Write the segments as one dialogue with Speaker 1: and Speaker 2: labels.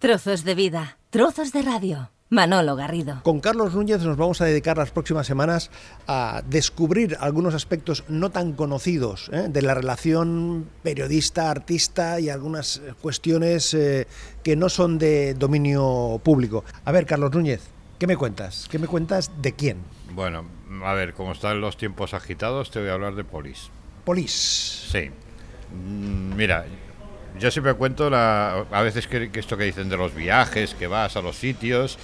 Speaker 1: Trozos de vida, trozos de radio. Manolo Garrido.
Speaker 2: Con Carlos Núñez nos vamos a dedicar las próximas semanas a descubrir algunos aspectos no tan conocidos ¿eh? de la relación periodista-artista y algunas cuestiones eh, que no son de dominio público. A ver, Carlos Núñez, ¿qué me cuentas? ¿Qué me cuentas de quién?
Speaker 3: Bueno, a ver, como están los tiempos agitados, te voy a hablar de Polis.
Speaker 2: Polis.
Speaker 3: Sí. Mm, Mira, yo siempre cuento la, a veces que, que esto que dicen de los viajes, que vas a los sitios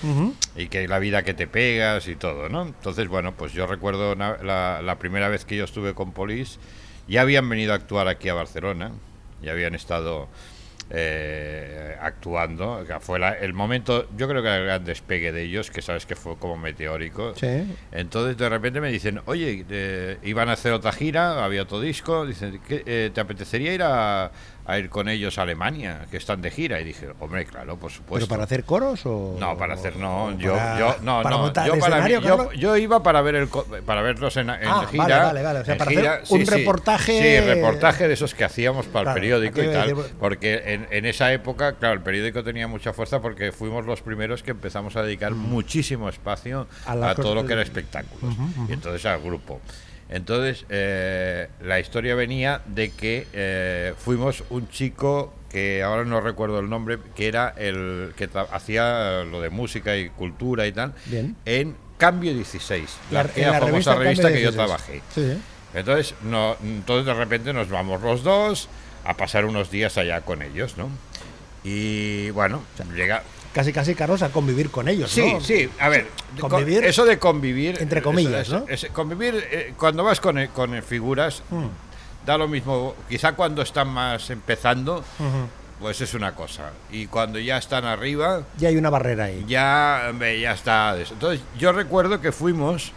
Speaker 3: y que la vida que te pegas y todo, ¿no? Entonces, bueno, pues yo recuerdo na- la, la primera vez que yo estuve con Polis, ya habían venido a actuar aquí a Barcelona, ya habían estado eh, actuando, fue la- el momento, yo creo que el gran despegue de ellos, que sabes que fue como meteórico.
Speaker 2: Sí.
Speaker 3: Entonces de repente me dicen, oye, eh, iban a hacer otra gira, había otro disco, dicen, ¿qué, eh, ¿te apetecería ir a, a ir con ellos a Alemania, que están de gira? Y dije, hombre, claro, por supuesto.
Speaker 2: ¿Pero para hacer coros o...?
Speaker 3: No, para hacer no, yo,
Speaker 2: para-
Speaker 3: yo no,
Speaker 2: para
Speaker 3: no,
Speaker 2: montar
Speaker 3: yo
Speaker 2: el
Speaker 3: para yo, yo iba para ver el para verlos en, en
Speaker 2: Ah,
Speaker 3: gira.
Speaker 2: vale, vale, vale, o sea, para hacer un reportaje-
Speaker 3: Sí, reportaje de esos que hacíamos para
Speaker 2: Claro,
Speaker 3: el periódico y tal,
Speaker 2: decir-
Speaker 3: porque en, en esa época, claro, el periódico tenía mucha fuerza porque fuimos los primeros que empezamos a dedicar muchísimo espacio
Speaker 2: A
Speaker 3: a, todo lo que era espectáculos y entonces al grupo. Entonces, eh, la historia venía de que eh, fuimos un chico que ahora no recuerdo el nombre, que era el que hacía lo de música y cultura y tal,
Speaker 2: Bien.
Speaker 3: en Cambio 16, la,
Speaker 2: La-
Speaker 3: aquella
Speaker 2: en la
Speaker 3: famosa
Speaker 2: revista
Speaker 3: que yo
Speaker 2: 16.
Speaker 3: trabajé.
Speaker 2: Sí.
Speaker 3: Entonces, no, entonces de repente nos vamos los dos a pasar unos días allá con ellos, ¿no? Y bueno, llega,
Speaker 2: Casi, casi, Carlos, a convivir con ellos,
Speaker 3: Sí,
Speaker 2: ¿no?
Speaker 3: sí, a ver, eso de convivir,
Speaker 2: entre comillas,
Speaker 3: eso-
Speaker 2: ¿no?
Speaker 3: convivir, eh, cuando vas con, eh, con eh, figuras,
Speaker 2: Mm.
Speaker 3: da lo mismo, quizá cuando están más empezando, pues es una cosa, y cuando ya están arriba,
Speaker 2: Ya hay una barrera ahí.
Speaker 3: ya, ya está. Entonces, yo recuerdo que fuimos,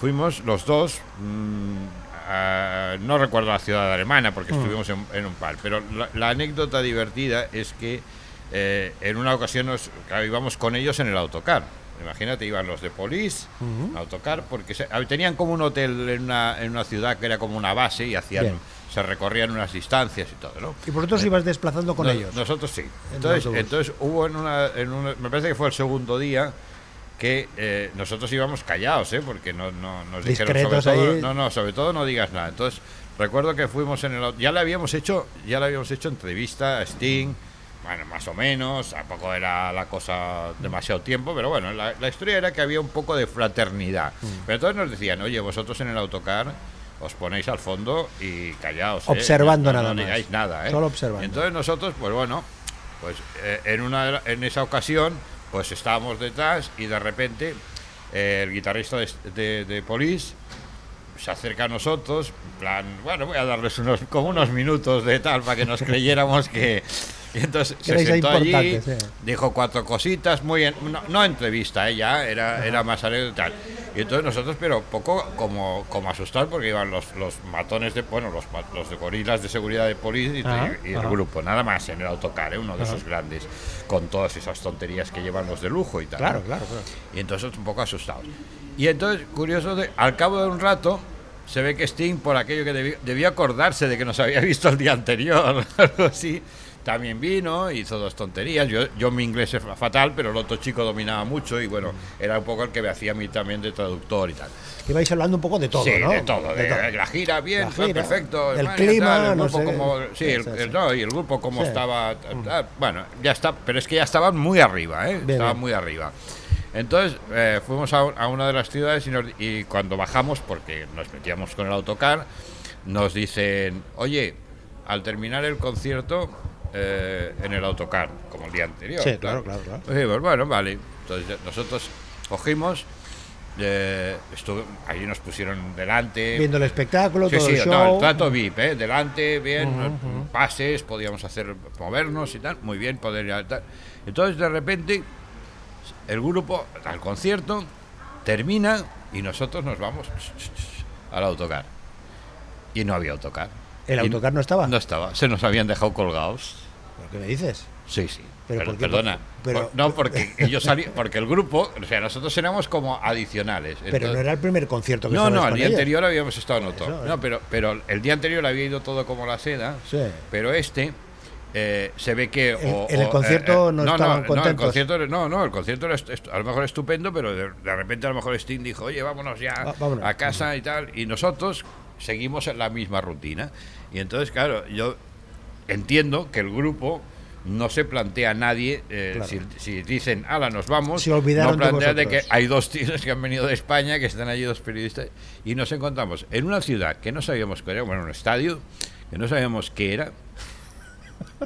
Speaker 3: fuimos los dos, mm, a- no recuerdo la ciudad alemana porque estuvimos en, en un par, pero la, la anécdota divertida es que eh, en una ocasión nos, claro, íbamos con ellos en el autocar. Imagínate, iban los de Police,
Speaker 2: Ujú.
Speaker 3: autocar, porque se- tenían como un hotel en una, en una ciudad que era como una base y hacían,
Speaker 2: Bien.
Speaker 3: se recorrían unas distancias y todo, ¿no?
Speaker 2: Y vosotros ibas desplazando con
Speaker 3: No-
Speaker 2: ellos.
Speaker 3: Nosotros sí. Entonces, entonces hubo en una, en una- Me parece que fue el segundo día que eh, nosotros íbamos callados, ¿eh? Porque no, no nos dijeron sobre
Speaker 2: Discretos
Speaker 3: todo.
Speaker 2: ahí.
Speaker 3: No, no, sobre todo no digas nada. Entonces, recuerdo que fuimos en el. Ya le habíamos hecho, ya le habíamos hecho entrevista a Sting. Bueno, más o menos, tampoco era la cosa demasiado tiempo, pero bueno, la, la historia era que había un poco de fraternidad.
Speaker 2: Mm.
Speaker 3: Pero entonces nos decían, oye, vosotros en el autocar os ponéis al fondo y callaos. ¿eh?
Speaker 2: Observando
Speaker 3: No- no
Speaker 2: nada más.
Speaker 3: digáis nada, ¿eh?
Speaker 2: Solo observando.
Speaker 3: Entonces nosotros, pues bueno, pues eh, en, una, en esa ocasión, pues estábamos detrás y de repente eh, el guitarrista de, de, de Police se acerca a nosotros, en plan, bueno, voy a darles unos, como unos minutos de tal para que nos creyéramos que... Y entonces se sentó allí,
Speaker 2: sí.
Speaker 3: dijo cuatro cositas, muy en- no, no entrevista, ella era, era más anécdota. y tal. Y entonces nosotros, pero poco como, como asustados porque iban los, los matones de, bueno, los, los gorilas de seguridad de policía y, y el grupo, nada más en el autocar, ¿eh? uno de
Speaker 2: Ajá.
Speaker 3: esos grandes, con todas esas tonterías que llevan los de lujo y tal.
Speaker 2: Claro, claro, claro.
Speaker 3: Y entonces un poco asustados. Y entonces, curioso, de- al cabo de un rato, se ve que Sting, por aquello que debió, debió acordarse de que nos había visto el día anterior, algo así, también vino, hizo dos tonterías. Yo, yo mi inglés es fatal, pero el otro chico dominaba mucho y bueno, era un poco el que me hacía a mí también de traductor y tal.
Speaker 2: Que vais hablando un poco de todo,
Speaker 3: sí,
Speaker 2: ¿no?
Speaker 3: de todo. De, la gira, bien,
Speaker 2: La
Speaker 3: fue
Speaker 2: gira,
Speaker 3: perfecto. Alemania,
Speaker 2: clima,
Speaker 3: tal, el
Speaker 2: no sé.
Speaker 3: como- sí, el, el- no, y el grupo como
Speaker 2: Sí. Mm.
Speaker 3: estaba. tal, tal. Bueno, ya está, pero es que ya estaban muy arriba, ¿eh?
Speaker 2: Bien,
Speaker 3: estaban
Speaker 2: bien.
Speaker 3: muy arriba. Entonces eh, fuimos a, a una de las ciudades y, nos- y cuando bajamos, porque nos metíamos con el autocar, nos dicen, oye, al terminar el concierto eh, en el autocar, como el día anterior.
Speaker 2: Sí, claro, claro, claro.
Speaker 3: Dijimos, bueno, vale. Entonces nosotros cogimos, eh, estuve, ahí nos pusieron delante.
Speaker 2: Viendo el espectáculo,
Speaker 3: Sí,
Speaker 2: todo
Speaker 3: sí,
Speaker 2: el
Speaker 3: no,
Speaker 2: show.
Speaker 3: el trato VIP, ¿eh? delante, bien,
Speaker 2: Ujú, ujú.
Speaker 3: pases, podíamos hacer, movernos y tal, muy bien, poder tal. Entonces, de repente, el grupo, al concierto, termina y nosotros nos vamos al autocar. Y no había autocar.
Speaker 2: ¿El
Speaker 3: Y
Speaker 2: autocar no estaba?
Speaker 3: No estaba, se nos habían dejado colgados.
Speaker 2: ¿Pero qué me dices?
Speaker 3: Sí, sí.
Speaker 2: ¿Pero
Speaker 3: perdona.
Speaker 2: Pero-
Speaker 3: no, porque ellos salí, porque el grupo, o sea, nosotros éramos como adicionales.
Speaker 2: Pero no era el primer concierto que
Speaker 3: no, no, el día
Speaker 2: ellos.
Speaker 3: anterior habíamos estado en otro.
Speaker 2: Eso,
Speaker 3: no,
Speaker 2: eh.
Speaker 3: pero, pero el día anterior había ido todo como la seda.
Speaker 2: Sí.
Speaker 3: Pero este, eh, se ve que... o-
Speaker 2: en el
Speaker 3: o,
Speaker 2: concierto no estaban
Speaker 3: No, el
Speaker 2: contentos.
Speaker 3: concierto, no, no, el concierto era a lo mejor estupendo, pero de, de repente a lo mejor Sting dijo, oye, vámonos ya
Speaker 2: Ah, vámonos.
Speaker 3: a casa y tal, y nosotros seguimos en la misma rutina. Y entonces, claro, yo entiendo que el grupo no se plantea a nadie, eh,
Speaker 2: Claro.
Speaker 3: si, si dicen, ala, nos vamos,
Speaker 2: Se olvidaron
Speaker 3: no
Speaker 2: de
Speaker 3: plantean de, que hay dos tíos que han venido de España, que están allí dos periodistas, y nos encontramos en una ciudad que no sabíamos qué era, bueno, un estadio, que no sabíamos qué era,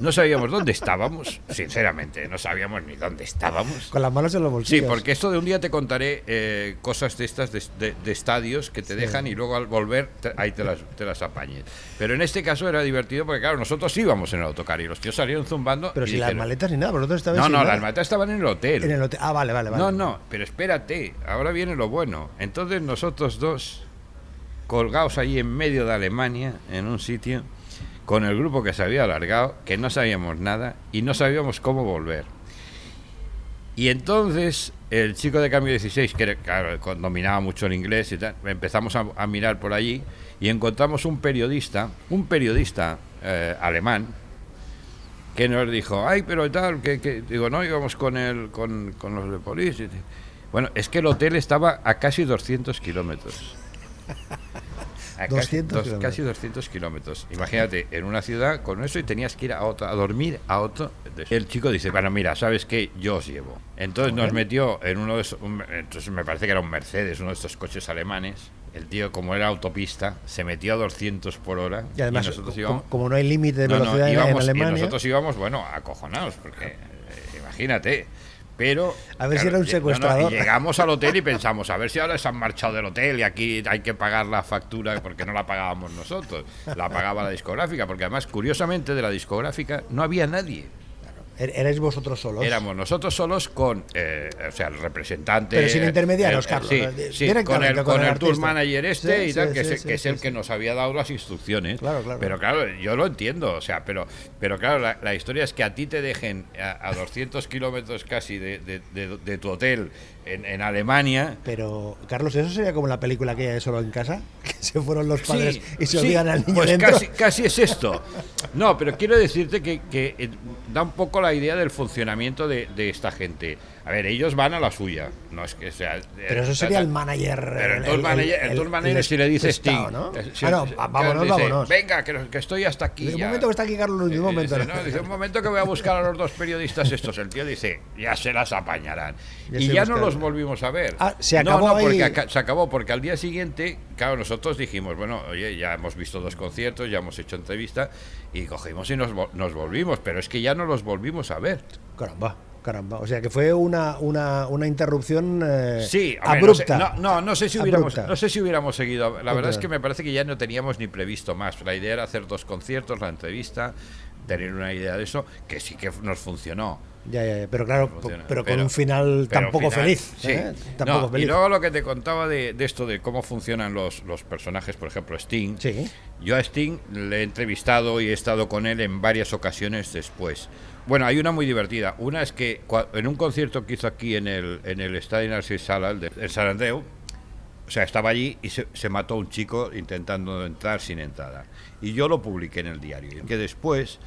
Speaker 3: no sabíamos dónde estábamos, sinceramente, no sabíamos ni dónde estábamos.
Speaker 2: Con las manos en los
Speaker 3: Sí,
Speaker 2: bolsillos.
Speaker 3: porque esto de un día te contaré eh, cosas de estas de, de- de estadios que te dejan y luego al volver te- ahí te las, te las apañes. Pero en este caso era divertido porque, claro, nosotros íbamos en el autocar y los tíos salieron zumbando.
Speaker 2: Pero si las maletas ni nada, vosotros estabais
Speaker 3: No, no,
Speaker 2: nada.
Speaker 3: las maletas estaban en el hotel.
Speaker 2: En el hotel. Ah, vale, vale, vale.
Speaker 3: No, no, pero espérate, ahora viene lo bueno. Entonces nosotros dos, colgados allí en medio de Alemania, en un sitio, con el grupo que se había alargado, que no sabíamos nada y no sabíamos cómo volver. Y entonces el chico de cambio 16, que claro, dominaba mucho el inglés y tal, empezamos a, a mirar por allí y encontramos un periodista, un periodista eh, alemán, que nos dijo, ay, pero tal, que, que-". digo, no, íbamos con, el, con, con los de policía. Bueno, es que el hotel estaba a casi 200 kilómetros. A
Speaker 2: 200
Speaker 3: casi, dos-
Speaker 2: kilómetros.
Speaker 3: casi 200 kilómetros. Imagínate, en una ciudad con eso y tenías que ir a otra, a dormir a otro. El chico dice, bueno, mira, ¿sabes qué? Yo os llevo. Entonces nos metió en uno de esos, un- entonces me parece que era un Mercedes, uno de estos coches alemanes. El tío, como era autopista, se metió a 200 por hora.
Speaker 2: Y además,
Speaker 3: nosotros íbamos-
Speaker 2: como, no hay límite de
Speaker 3: no,
Speaker 2: velocidad en-
Speaker 3: íbamos-
Speaker 2: en
Speaker 3: Y
Speaker 2: Alemania.
Speaker 3: nosotros íbamos, bueno, acojonados, porque eh, imagínate. Pero.
Speaker 2: A ver si era un
Speaker 3: no, no, llegamos al hotel y pensamos, a ver si ahora se han marchado del hotel y aquí hay que pagar la factura porque no la pagábamos nosotros, la pagaba la discográfica, porque además, curiosamente, de la discográfica no había nadie.
Speaker 2: Er- Erais vosotros solos.
Speaker 3: Éramos nosotros solos con, eh, o sea, el representante.
Speaker 2: Pero sin intermediarios, Carlos,
Speaker 3: Sí,
Speaker 2: eh,
Speaker 3: sí,
Speaker 2: directamente
Speaker 3: con el,
Speaker 2: con
Speaker 3: con
Speaker 2: el
Speaker 3: el tour manager este
Speaker 2: Sí,
Speaker 3: y tal, que, es, que es el que nos había dado las instrucciones.
Speaker 2: Claro, claro.
Speaker 3: Pero claro, yo lo entiendo, o sea, pero, pero claro, la, la historia es que a ti te dejen a, a 200 kilómetros casi de, de- de- de tu hotel en, en Alemania.
Speaker 2: Pero, Carlos, ¿eso sería como la película que hay solo en casa? Que se fueron los padres y se olvidan al niño
Speaker 3: pues
Speaker 2: dentro.
Speaker 3: Casi, casi es esto. No, pero quiero decirte que, que, eh, da un poco la idea del funcionamiento de, de esta gente. A ver, ellos van a la suya. No es que sea.
Speaker 2: Pero eso sería el manager.
Speaker 3: Pero el manager, el manager si le dice Sting.
Speaker 2: ¿no?
Speaker 3: eh, si-
Speaker 2: Ah, no, vámonos,
Speaker 3: dice,
Speaker 2: vámonos.
Speaker 3: Venga, que, que estoy hasta aquí.
Speaker 2: Dice, un
Speaker 3: ya".
Speaker 2: momento que está aquí Carlos Luis, un
Speaker 3: Eh,
Speaker 2: momento.
Speaker 3: Dice,
Speaker 2: ¿no?
Speaker 3: no, dice, un momento que voy a buscar a los dos periodistas estos. El tío dice, ya se las apañarán.
Speaker 2: Ya
Speaker 3: y ya no los volvimos a ver.
Speaker 2: Ah, se
Speaker 3: No,
Speaker 2: acabó
Speaker 3: no, porque
Speaker 2: ahí.
Speaker 3: aca- se acabó, porque al día siguiente, claro, nosotros dijimos, bueno, oye, ya hemos visto dos conciertos, ya hemos hecho entrevista, y cogimos y nos, nos volvimos, pero es que ya no los volvimos a ver.
Speaker 2: Caramba, caramba. O sea que fue una, una, una interrupción eh,
Speaker 3: Sí, hombre, no sé-
Speaker 2: abrupta.
Speaker 3: No, no, no sé si hubiéramos,
Speaker 2: Abrupta.
Speaker 3: no sé si hubiéramos seguido. La verdad es que me parece que ya no teníamos ni previsto más. La idea era hacer dos conciertos, la entrevista, tener una idea de eso, que sí que nos funcionó.
Speaker 2: Ya, ya, ya, pero claro,
Speaker 3: Funciona.
Speaker 2: pero, con un final tampoco
Speaker 3: final,
Speaker 2: feliz.
Speaker 3: sí.
Speaker 2: ¿eh? Tampoco
Speaker 3: No,
Speaker 2: feliz.
Speaker 3: Y luego lo que te contaba de, de esto de cómo funcionan los, los personajes, por ejemplo, Sting.
Speaker 2: Sí.
Speaker 3: Yo a Sting le he entrevistado y he estado con él en varias ocasiones después. Bueno, hay una muy divertida. Una es que en un concierto que hizo aquí en el, en el Estadio Narcís Sala, el de el San Andreu, o sea, estaba allí y se, se mató un chico intentando entrar sin entrada. Y yo lo publiqué en el diario. Y que después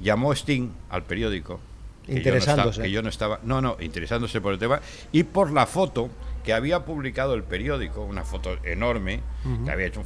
Speaker 3: llamó Sting al periódico. Que yo no
Speaker 2: Interesándose.
Speaker 3: estaba- que yo no estaba. No, no, interesándose por el tema. Y por la foto que había publicado el periódico, una foto enorme, que había hecho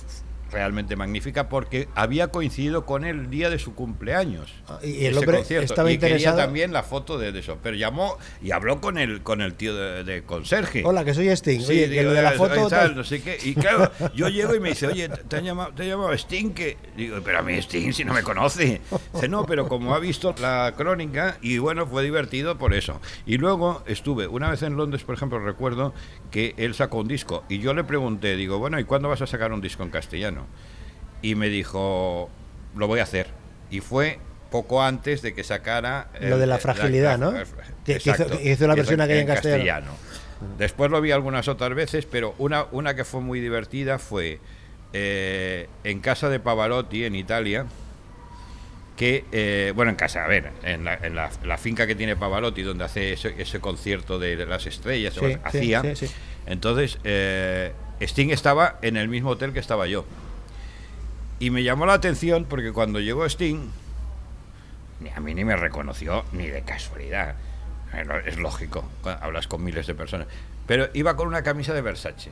Speaker 3: realmente magnífica, porque había coincidido con el día de su cumpleaños.
Speaker 2: Ah, y el hombre
Speaker 3: concierto.
Speaker 2: estaba
Speaker 3: y quería
Speaker 2: interesado.
Speaker 3: también la foto de, de eso. Pero llamó y habló con el, con el tío de, de conserje.
Speaker 2: Hola, que soy Sting.
Speaker 3: Sí,
Speaker 2: Oye, que
Speaker 3: digo,
Speaker 2: lo de la
Speaker 3: "Eh,
Speaker 2: foto.
Speaker 3: tal,
Speaker 2: tal".
Speaker 3: no sé qué. Y claro, yo llego y me dice, oye, ¿te han llamado, te ha llamado Sting? Que... Digo, pero a mí Sting si no me conoce. Dice, no, pero como ha visto la crónica y bueno, fue divertido por eso. Y luego estuve, una vez en Londres, por ejemplo, recuerdo que él sacó un disco y yo le pregunté, digo, bueno, ¿y cuándo vas a sacar un disco en castellano? Y me dijo, lo voy a hacer. Y fue poco antes de que sacara...
Speaker 2: Lo de la fragilidad, ¿no? Que- que hizo- que hizo la versión aquella en castellano.
Speaker 3: Después lo vi algunas otras veces, pero una, una que fue muy divertida fue eh, en casa de Pavarotti, en Italia, que, eh, bueno, en casa, a ver, en la, en la- la finca que tiene Pavarotti, donde hace ese, ese concierto de, las estrellas,
Speaker 2: Sí, sí,
Speaker 3: hacía.
Speaker 2: sí.
Speaker 3: Entonces, eh, Sting estaba en el mismo hotel que estaba yo. Y me llamó la atención porque cuando llegó Sting, ni a mí ni me reconoció ni de casualidad. Es lógico, hablas con miles de personas. Pero iba con una camisa de Versace.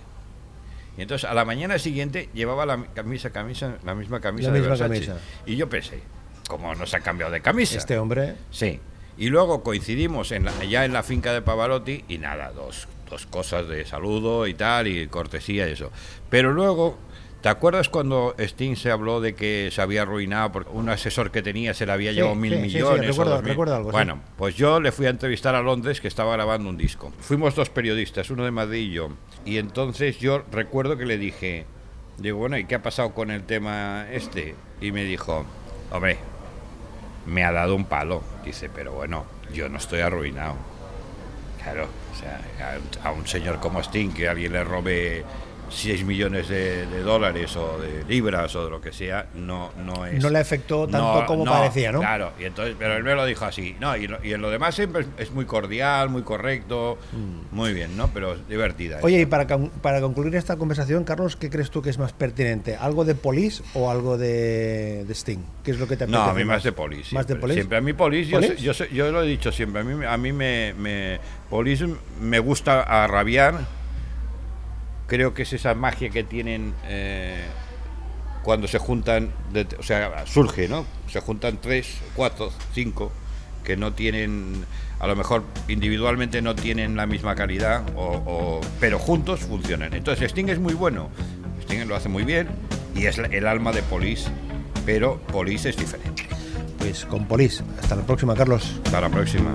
Speaker 3: Y entonces a la mañana siguiente llevaba la camisa, camisa, la misma camisa
Speaker 2: La
Speaker 3: de
Speaker 2: misma
Speaker 3: Versace.
Speaker 2: camisa.
Speaker 3: Y yo pensé, ¿cómo no se ha cambiado de camisa?
Speaker 2: Este hombre.
Speaker 3: Sí. Y luego coincidimos en la- ya en la finca de Pavarotti y nada, dos, dos cosas de saludo y tal, y cortesía y eso. Pero luego, ¿te acuerdas cuando Sting se habló de que se había arruinado porque un asesor que tenía se le había
Speaker 2: Sí,
Speaker 3: llevado mil
Speaker 2: sí, sí, sí,
Speaker 3: millones? o
Speaker 2: recuerdo-
Speaker 3: mil?
Speaker 2: recuerdo algo, sí.
Speaker 3: Bueno, pues yo le fui a entrevistar a Londres que estaba grabando un disco. Fuimos dos periodistas, uno de Madrid y yo. Y entonces yo recuerdo que le dije, digo, bueno, ¿y qué ha pasado con el tema este? Y me dijo, hombre, me ha dado un palo. Dice, pero bueno, yo no estoy arruinado. Claro, o sea, a un, a un señor como Sting, que alguien le robe 6 millones de, de dólares o de libras o de lo que sea, no, no es.
Speaker 2: No le afectó tanto como parecía, ¿no?
Speaker 3: Claro, y entonces, pero él me lo dijo así. No, y, lo- y en lo demás siempre es, es muy cordial, muy correcto, muy bien, ¿no? Pero es divertida.
Speaker 2: Mm. Oye, y para, para concluir esta conversación, Carlos, ¿qué crees tú que es más pertinente? ¿Algo de Police o algo de, de Sting? ¿Qué es lo que te
Speaker 3: No, a
Speaker 2: apetece
Speaker 3: mí más de Police.
Speaker 2: ¿Más de. Police?
Speaker 3: Siempre a mí Police, yo,
Speaker 2: ¿Police?
Speaker 3: yo, sé- yo lo he dicho siempre, a mí, me- a mí me, me- Police me gusta a rabiar. Creo que es esa magia que tienen eh, cuando se juntan, de- o sea, surge, ¿no? Se juntan tres, cuatro, cinco, que no tienen, a lo mejor individualmente no tienen la misma calidad, o, o- pero juntos funcionan. Entonces Sting es muy bueno, Sting lo hace muy bien y es el alma de Police, pero Police es diferente.
Speaker 2: Pues con Police. Hasta la próxima, Carlos.
Speaker 3: Hasta la próxima.